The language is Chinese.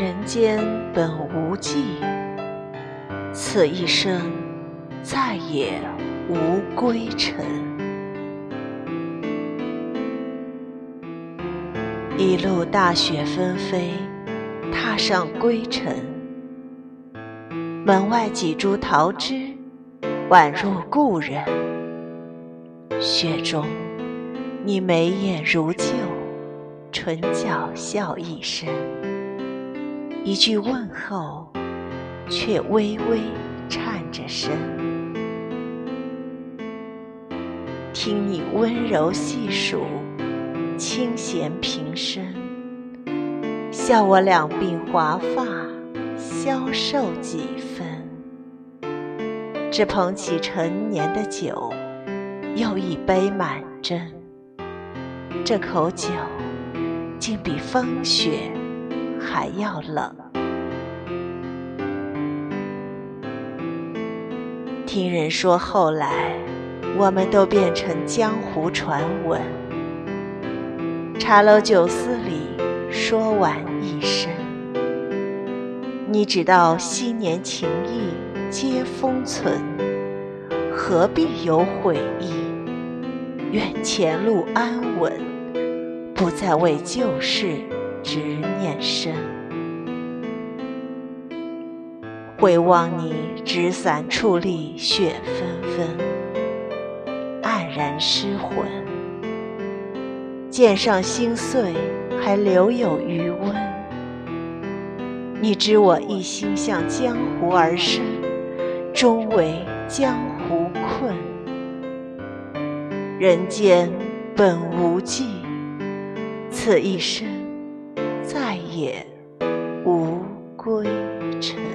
人间本无际，此一生再也无归程。一路大雪纷飞，踏上归程。门外几株桃枝，宛若故人。雪中，你眉眼如旧，唇角笑一声。一句问候，却微微颤着声。听你温柔细数，清闲平生，笑我两鬓华发消瘦几分。只捧起陈年的酒，又一杯满斟。这口酒，竟比风雪。还要冷。听人说，后来我们都变成江湖传闻。茶楼酒肆里说完一生，你只道昔年情谊皆封存，何必有悔意？愿前路安稳，不再为旧事。执念深，回望你纸伞矗立，雪纷纷，黯然失魂。剑上心碎，还留有余温。你知我一心向江湖而生，终为江湖困。人间本无际，此一生。也无归程。